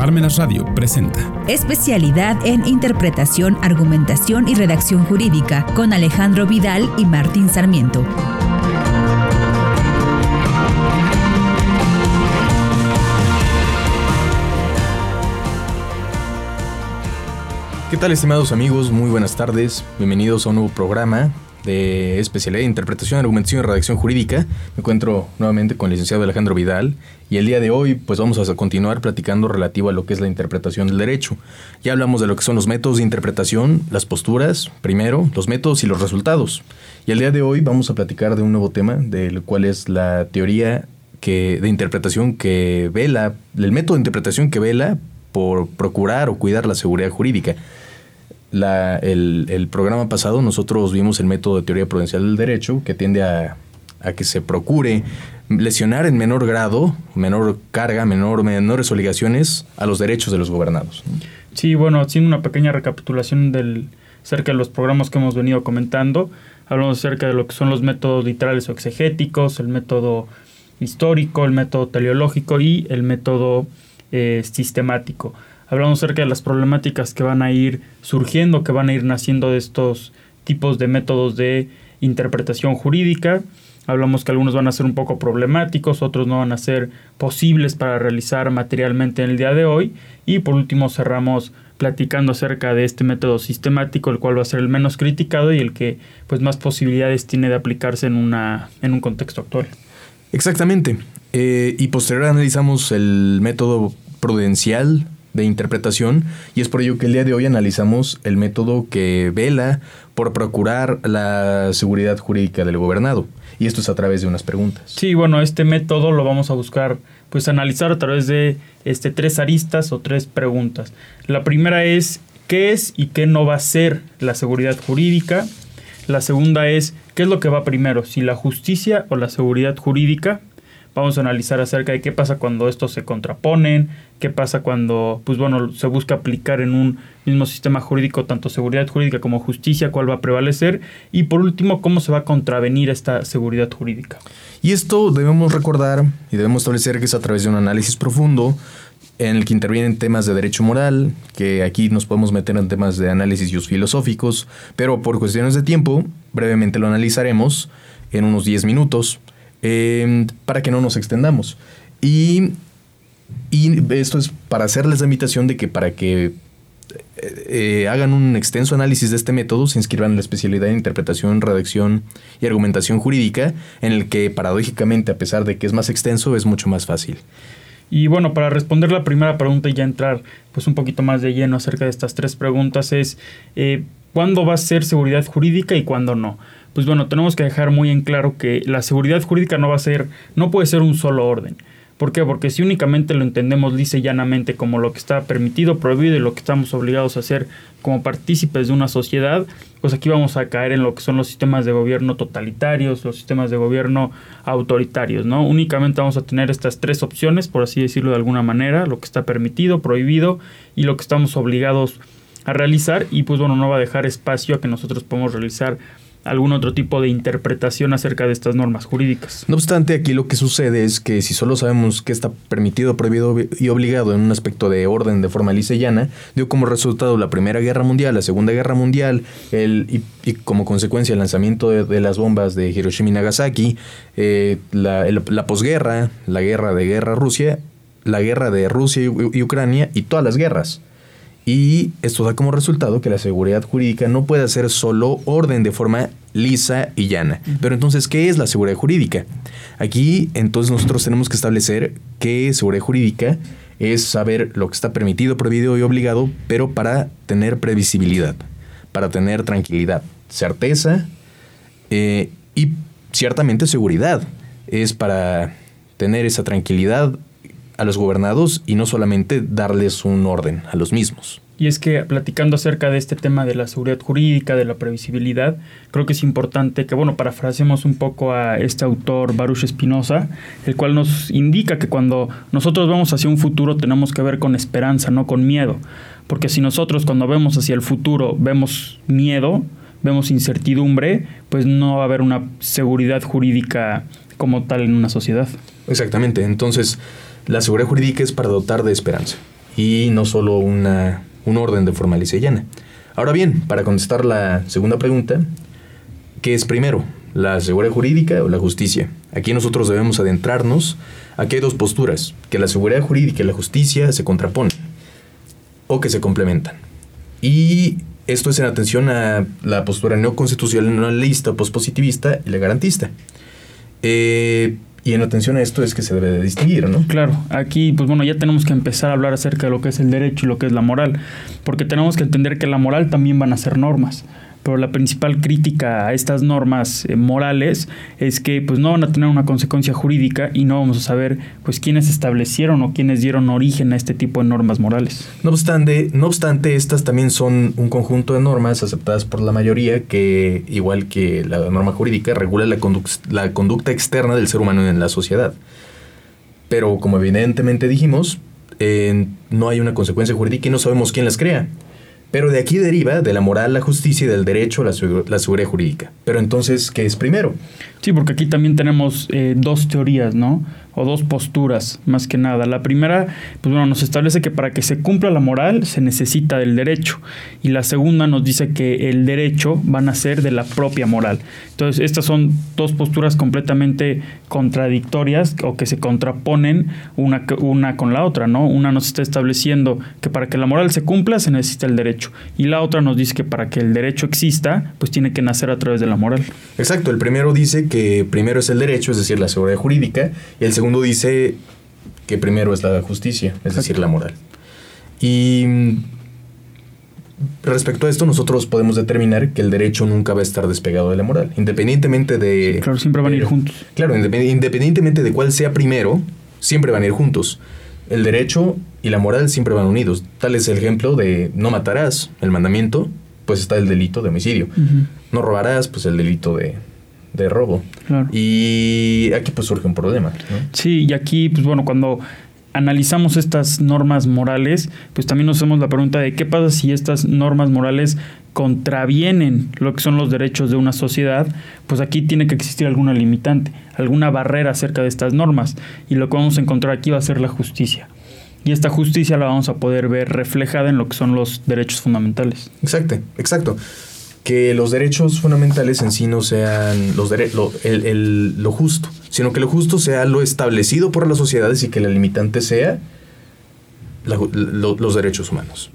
Parmenas Radio presenta Especialidad en Interpretación, Argumentación y Redacción Jurídica con Alejandro Vidal y Martín Sarmiento. ¿Qué tal estimados amigos? Muy buenas tardes. Bienvenidos a un nuevo programa de especialidad de interpretación, argumentación y redacción jurídica. Me encuentro nuevamente con el licenciado Alejandro Vidal y el día de hoy pues vamos a continuar platicando relativo a lo que es la interpretación del derecho. Ya hablamos de lo que son los métodos de interpretación, las posturas, primero, los métodos y los resultados. Y el día de hoy vamos a platicar de un nuevo tema, del cual es la teoría que, de interpretación que vela, el método de interpretación que vela por procurar o cuidar la seguridad jurídica la, el, el, programa pasado nosotros vimos el método de teoría prudencial del derecho que tiende a, a, que se procure lesionar en menor grado, menor carga, menor, menores obligaciones a los derechos de los gobernados. Sí, bueno, haciendo una pequeña recapitulación del, acerca de los programas que hemos venido comentando, hablamos acerca de lo que son los métodos literales o exegéticos, el método histórico, el método teleológico y el método eh, sistemático hablamos acerca de las problemáticas que van a ir surgiendo, que van a ir naciendo de estos tipos de métodos de interpretación jurídica. Hablamos que algunos van a ser un poco problemáticos, otros no van a ser posibles para realizar materialmente en el día de hoy. Y por último cerramos platicando acerca de este método sistemático, el cual va a ser el menos criticado y el que pues más posibilidades tiene de aplicarse en, una, en un contexto actual. Exactamente. Eh, y posterior analizamos el método prudencial de interpretación y es por ello que el día de hoy analizamos el método que vela por procurar la seguridad jurídica del gobernado. Y esto es a través de unas preguntas. Sí, bueno, este método lo vamos a buscar, pues analizar a través de este, tres aristas o tres preguntas. La primera es, ¿qué es y qué no va a ser la seguridad jurídica? La segunda es, ¿qué es lo que va primero? ¿Si la justicia o la seguridad jurídica? Vamos a analizar acerca de qué pasa cuando estos se contraponen, qué pasa cuando, pues bueno, se busca aplicar en un mismo sistema jurídico tanto seguridad jurídica como justicia, cuál va a prevalecer y por último, cómo se va a contravenir esta seguridad jurídica. Y esto debemos recordar y debemos establecer que es a través de un análisis profundo en el que intervienen temas de derecho moral, que aquí nos podemos meter en temas de análisis filosóficos, pero por cuestiones de tiempo, brevemente lo analizaremos en unos 10 minutos. Em, para que no nos extendamos. Y, y, esto es para hacerles la invitación de que para que eh, eh, hagan un extenso análisis de este método, se inscriban en la especialidad de interpretación, redacción y argumentación jurídica, en el que paradójicamente, a pesar de que es más extenso, es mucho más fácil. Y bueno, para responder la primera pregunta y ya entrar pues un poquito más de lleno acerca de estas tres preguntas es eh, ¿cuándo va a ser seguridad jurídica y cuándo no? pues bueno, tenemos que dejar muy en claro que la seguridad jurídica no va a ser, no puede ser un solo orden. ¿Por qué? Porque si únicamente lo entendemos lisa y llanamente como lo que está permitido, prohibido y lo que estamos obligados a hacer como partícipes de una sociedad, pues aquí vamos a caer en lo que son los sistemas de gobierno totalitarios, los sistemas de gobierno autoritarios, ¿no? Únicamente vamos a tener estas tres opciones, por así decirlo de alguna manera, lo que está permitido, prohibido y lo que estamos obligados a realizar y pues bueno, no va a dejar espacio a que nosotros podamos realizar algún otro tipo de interpretación acerca de estas normas jurídicas. No obstante, aquí lo que sucede es que si solo sabemos qué está permitido, prohibido y obligado en un aspecto de orden de forma lisa llana, dio como resultado la Primera Guerra Mundial, la Segunda Guerra Mundial, el, y, como consecuencia el lanzamiento de, las bombas de Hiroshima y Nagasaki, eh, la, la posguerra, la guerra de guerra Rusia, la guerra de Rusia y Ucrania y todas las guerras. Y esto da como resultado que la seguridad jurídica no puede ser solo orden de forma lisa y llana. Pero entonces, ¿qué es la seguridad jurídica? Aquí entonces nosotros tenemos que establecer que seguridad jurídica es saber lo que está permitido, prohibido y obligado, pero para tener previsibilidad, para tener tranquilidad, certeza eh, y ciertamente seguridad. Es para tener esa tranquilidad a los gobernados y no solamente darles un orden a los mismos. Y es que platicando acerca de este tema de la seguridad jurídica, de la previsibilidad, creo que es importante que, bueno, parafraseemos un poco a este autor Baruch Espinosa, el cual nos indica que cuando nosotros vamos hacia un futuro tenemos que ver con esperanza, no con miedo. Porque si nosotros cuando vemos hacia el futuro vemos miedo, vemos incertidumbre, pues no va a haber una seguridad jurídica como tal en una sociedad. Exactamente. Entonces, la seguridad jurídica es para dotar de esperanza. y no solo una, un orden de forma llana. Ahora bien, para contestar la segunda pregunta, ¿qué es primero? ¿La seguridad jurídica o la justicia? Aquí nosotros debemos adentrarnos. Aquí hay dos posturas, que la seguridad jurídica y la justicia se contraponen o que se complementan. Y esto es en atención a la postura neoconstitucionalista, pospositivista y la garantista. Eh, y en atención a esto es que se debe de distinguir, ¿no? Claro, aquí pues bueno, ya tenemos que empezar a hablar acerca de lo que es el derecho y lo que es la moral, porque tenemos que entender que la moral también van a ser normas pero la principal crítica a estas normas eh, morales es que pues no van a tener una consecuencia jurídica y no vamos a saber pues quiénes establecieron o quiénes dieron origen a este tipo de normas morales. No obstante, no obstante estas también son un conjunto de normas aceptadas por la mayoría que igual que la norma jurídica regula la, conducta externa del ser humano en la sociedad. Pero como evidentemente dijimos, eh, no hay una consecuencia jurídica y no sabemos quién las crea. Pero de aquí deriva de la moral, la justicia y del derecho la, la seguridad jurídica. Pero entonces, ¿qué es primero? Sí, porque aquí también tenemos eh, dos teorías, ¿no? Dos posturas, más que nada. La primera, pues bueno, nos establece que para que se cumpla la moral se necesita del derecho. Y la segunda nos dice que el derecho va a ser de la propia moral. Entonces, estas son dos posturas completamente contradictorias o que se contraponen una, una con la otra, ¿no? Una nos está estableciendo que para que la moral se cumpla se necesita el derecho. Y la otra nos dice que para que el derecho exista, pues tiene que nacer a través de la moral. Exacto, el primero dice que primero es el derecho, es decir, la seguridad jurídica, y el segundo dice que primero es la justicia, es decir, la moral. Y mm, respecto a esto, nosotros podemos determinar que el derecho nunca va a estar despegado de la moral, independientemente de... Claro, siempre van a ir juntos. Claro, independientemente de cuál sea primero, siempre van a ir juntos. El derecho y la moral siempre van unidos. Tal es el ejemplo de no matarás, el mandamiento, pues está el delito de homicidio. No robarás, pues el delito de, de robo. Y aquí pues surge un problema. Sí, y aquí pues bueno, cuando analizamos estas normas morales, pues también nos hacemos la pregunta de qué pasa si estas normas morales contravienen lo que son los derechos de una sociedad, pues aquí tiene que existir alguna limitante, alguna barrera acerca de estas normas. Y lo que vamos a encontrar aquí va a ser la justicia. Y esta justicia la vamos a poder ver reflejada en lo que son los derechos fundamentales. Exacto, exacto que los derechos fundamentales en sí no sean los lo, el, lo justo, sino que lo justo sea lo establecido por las sociedades y que la limitante sea los derechos humanos.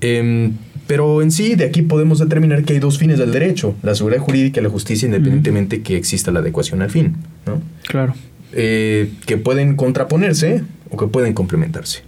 Em, pero en sí, de aquí podemos determinar que hay dos fines del derecho, la seguridad jurídica y la justicia, independientemente que exista la adecuación al fin. ¿no? Claro. Eh, que pueden contraponerse o que pueden complementarse.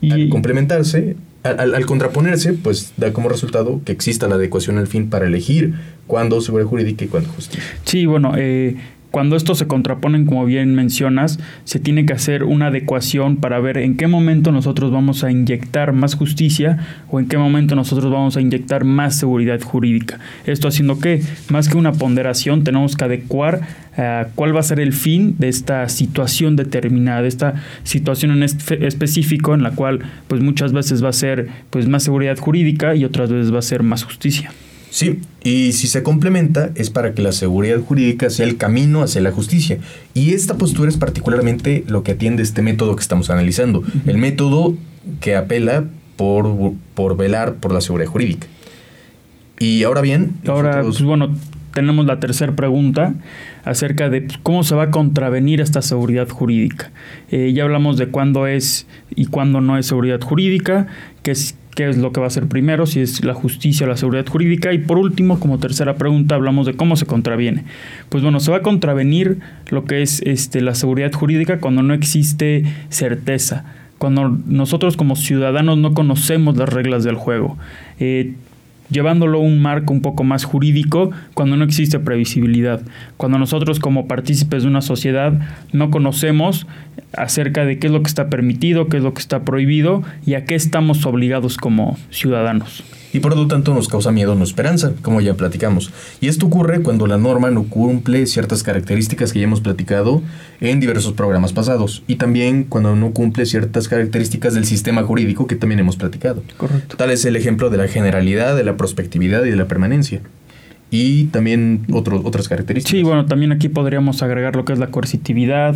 Y... Al complementarse, al, contraponerse, pues da como resultado que exista la adecuación al fin para elegir cuándo seguridad jurídica y cuándo justicia. Sí, bueno, eh, cuando estos se contraponen, como bien mencionas, se tiene que hacer una adecuación para ver en qué momento nosotros vamos a inyectar más justicia o en qué momento nosotros vamos a inyectar más seguridad jurídica. Esto haciendo que, más que una ponderación, tenemos que adecuar eh, cuál va a ser el fin de esta situación determinada, de esta situación en específico en la cual pues muchas veces va a ser pues más seguridad jurídica y otras veces va a ser más justicia. Sí, y si se complementa es para que la seguridad jurídica sea el camino hacia la justicia. Y esta postura es particularmente lo que atiende este método que estamos analizando, el método que apela por, por velar por la seguridad jurídica. Y ahora bien... Ahora, pues, bueno, tenemos la tercera pregunta acerca de pues, cómo se va a contravenir esta seguridad jurídica. Eh, ya hablamos de cuándo es y cuándo no es seguridad jurídica, que es qué es lo que va a ser primero, si es la justicia o la seguridad jurídica. Y por último, como tercera pregunta, hablamos de cómo se contraviene. Pues bueno, se va a contravenir lo que es este, la seguridad jurídica cuando no existe certeza, cuando nosotros como ciudadanos no conocemos las reglas del juego. Eh, llevándolo a un marco un poco más jurídico cuando no existe previsibilidad, cuando nosotros como partícipes de una sociedad no conocemos acerca de qué es lo que está permitido, qué es lo que está prohibido y a qué estamos obligados como ciudadanos y por lo tanto nos causa miedo, no esperanza, como ya platicamos. Y esto ocurre cuando la norma no cumple ciertas características que ya hemos platicado en diversos programas pasados y también cuando no cumple ciertas características del sistema jurídico que también hemos platicado. Correcto. Tal es el ejemplo de la generalidad, de la prospectividad y de la permanencia. Y también otras características. Sí, bueno, también aquí podríamos agregar lo que es la coercitividad,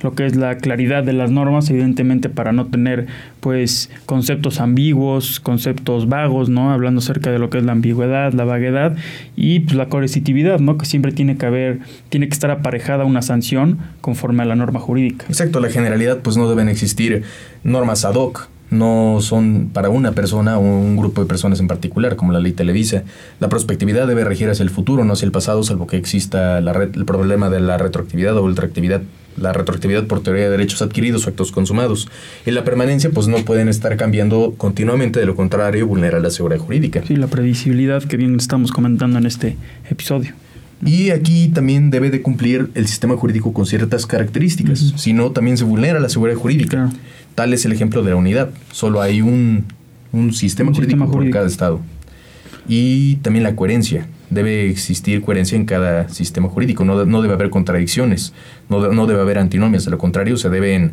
lo que es la claridad de las normas, evidentemente para no tener pues conceptos ambiguos, conceptos vagos, ¿no? Hablando acerca de lo que es la ambigüedad, la vaguedad y pues la coercitividad, ¿no? Que siempre tiene que haber, tiene que estar aparejada una sanción conforme a la norma jurídica. Exacto, la generalidad pues no deben existir normas ad hoc no son para una persona o un grupo de personas en particular, como la ley Televisa. La prospectividad debe regir hacia el futuro, no hacia el pasado, salvo que exista la el problema de la retroactividad o ultraactividad la retroactividad por teoría de derechos adquiridos o actos consumados. Y la permanencia, pues no pueden estar cambiando continuamente, de lo contrario, vulnera la seguridad jurídica. Sí, la previsibilidad que bien estamos comentando en este episodio. Y aquí también debe de cumplir el sistema jurídico con ciertas características, si no, también se vulnera la seguridad jurídica. Tal es el ejemplo de la unidad. Solo hay un, sistema, jurídico por cada estado. Y también la coherencia. Debe existir coherencia en cada sistema jurídico. No, no debe haber contradicciones. No, no, debe haber antinomias. De lo contrario, se deben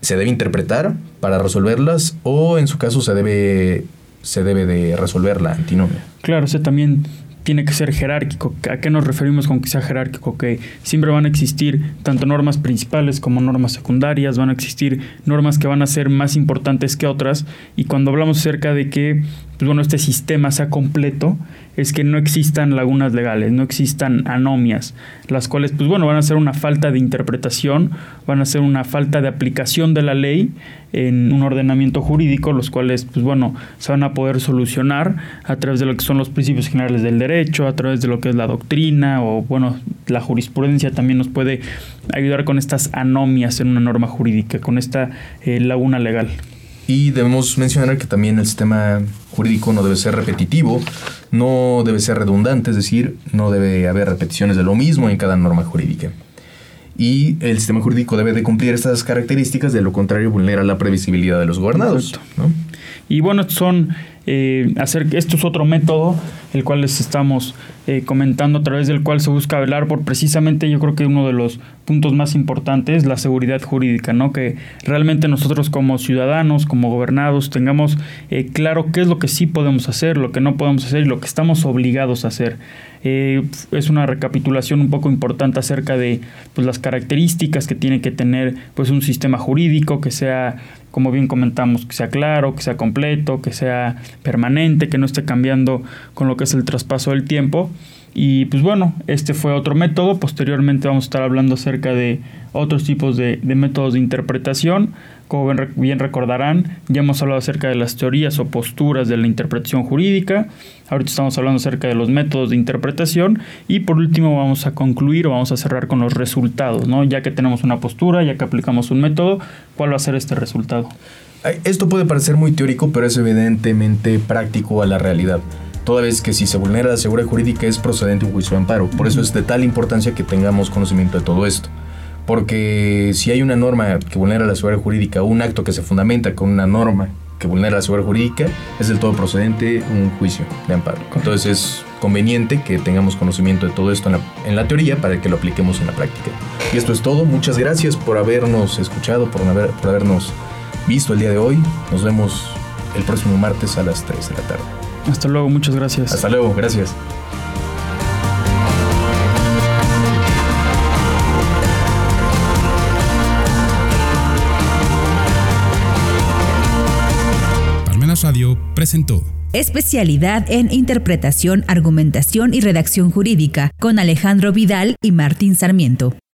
se debe interpretar para resolverlas o en su caso se debe se debe de resolver la antinomia. Claro, o también tiene que ser jerárquico. ¿A qué nos referimos con que sea jerárquico? Que siempre van a existir tanto normas principales como normas secundarias, van a existir normas que van a ser más importantes que otras y cuando hablamos acerca de que pues bueno, este sistema sea completo, es que no existan lagunas legales, no existan anomias, las cuales, pues bueno, van a ser una falta de interpretación, van a ser una falta de aplicación de la ley en un ordenamiento jurídico, los cuales, pues bueno, se van a poder solucionar a través de lo que son los principios generales del derecho, a través de lo que es la doctrina o, bueno, la jurisprudencia también nos puede ayudar con estas anomias en una norma jurídica, con esta eh, laguna legal. Y debemos mencionar que también el sistema jurídico no debe ser repetitivo, no debe ser redundante, es decir, no debe haber repeticiones de lo mismo en cada norma jurídica. Y el sistema jurídico debe de cumplir estas características, de lo contrario vulnera la previsibilidad de los gobernados. Y bueno, son eh, hacer, esto es otro método, el cual les estamos eh, comentando, a través del cual se busca velar por precisamente, yo creo que uno de los puntos más importantes, la seguridad jurídica, ¿no? Que realmente nosotros como ciudadanos, como gobernados, tengamos eh, claro qué es lo que sí podemos hacer, lo que no podemos hacer y lo que estamos obligados a hacer. es una recapitulación un poco importante acerca de pues, las características que tiene que tener pues, un sistema jurídico que sea como bien comentamos, que sea claro, que sea completo, que sea permanente, que no esté cambiando con lo que es el traspaso del tiempo. Y pues bueno, este fue otro método. Posteriormente vamos a estar hablando acerca de otros tipos de, métodos de interpretación. Como bien recordarán, ya hemos hablado acerca de las teorías o posturas de la interpretación jurídica. Ahorita estamos hablando acerca de los métodos de interpretación. Y por último vamos a concluir o vamos a cerrar con los resultados. ¿no? Ya que tenemos una postura, ya que aplicamos un método, ¿cuál va a ser este resultado? Esto puede parecer muy teórico, pero es evidentemente práctico a la realidad toda vez que si se vulnera la seguridad jurídica es procedente un juicio de amparo. Por eso es de tal importancia que tengamos conocimiento de todo esto. Porque si hay una norma que vulnera la seguridad jurídica, un acto que se fundamenta con una norma que vulnera la seguridad jurídica, es del todo procedente un juicio de amparo. Entonces es conveniente que tengamos conocimiento de todo esto en la, teoría para que lo apliquemos en la práctica. Y esto es todo. Muchas gracias por habernos escuchado, por, haber, por habernos visto el día de hoy. Nos vemos el próximo martes a las 3 de la tarde. Hasta luego, muchas gracias. Hasta luego, gracias. Palmenas Radio presentó Especialidad en Interpretación, Argumentación y Redacción Jurídica con Alejandro Vidal y Martín Sarmiento.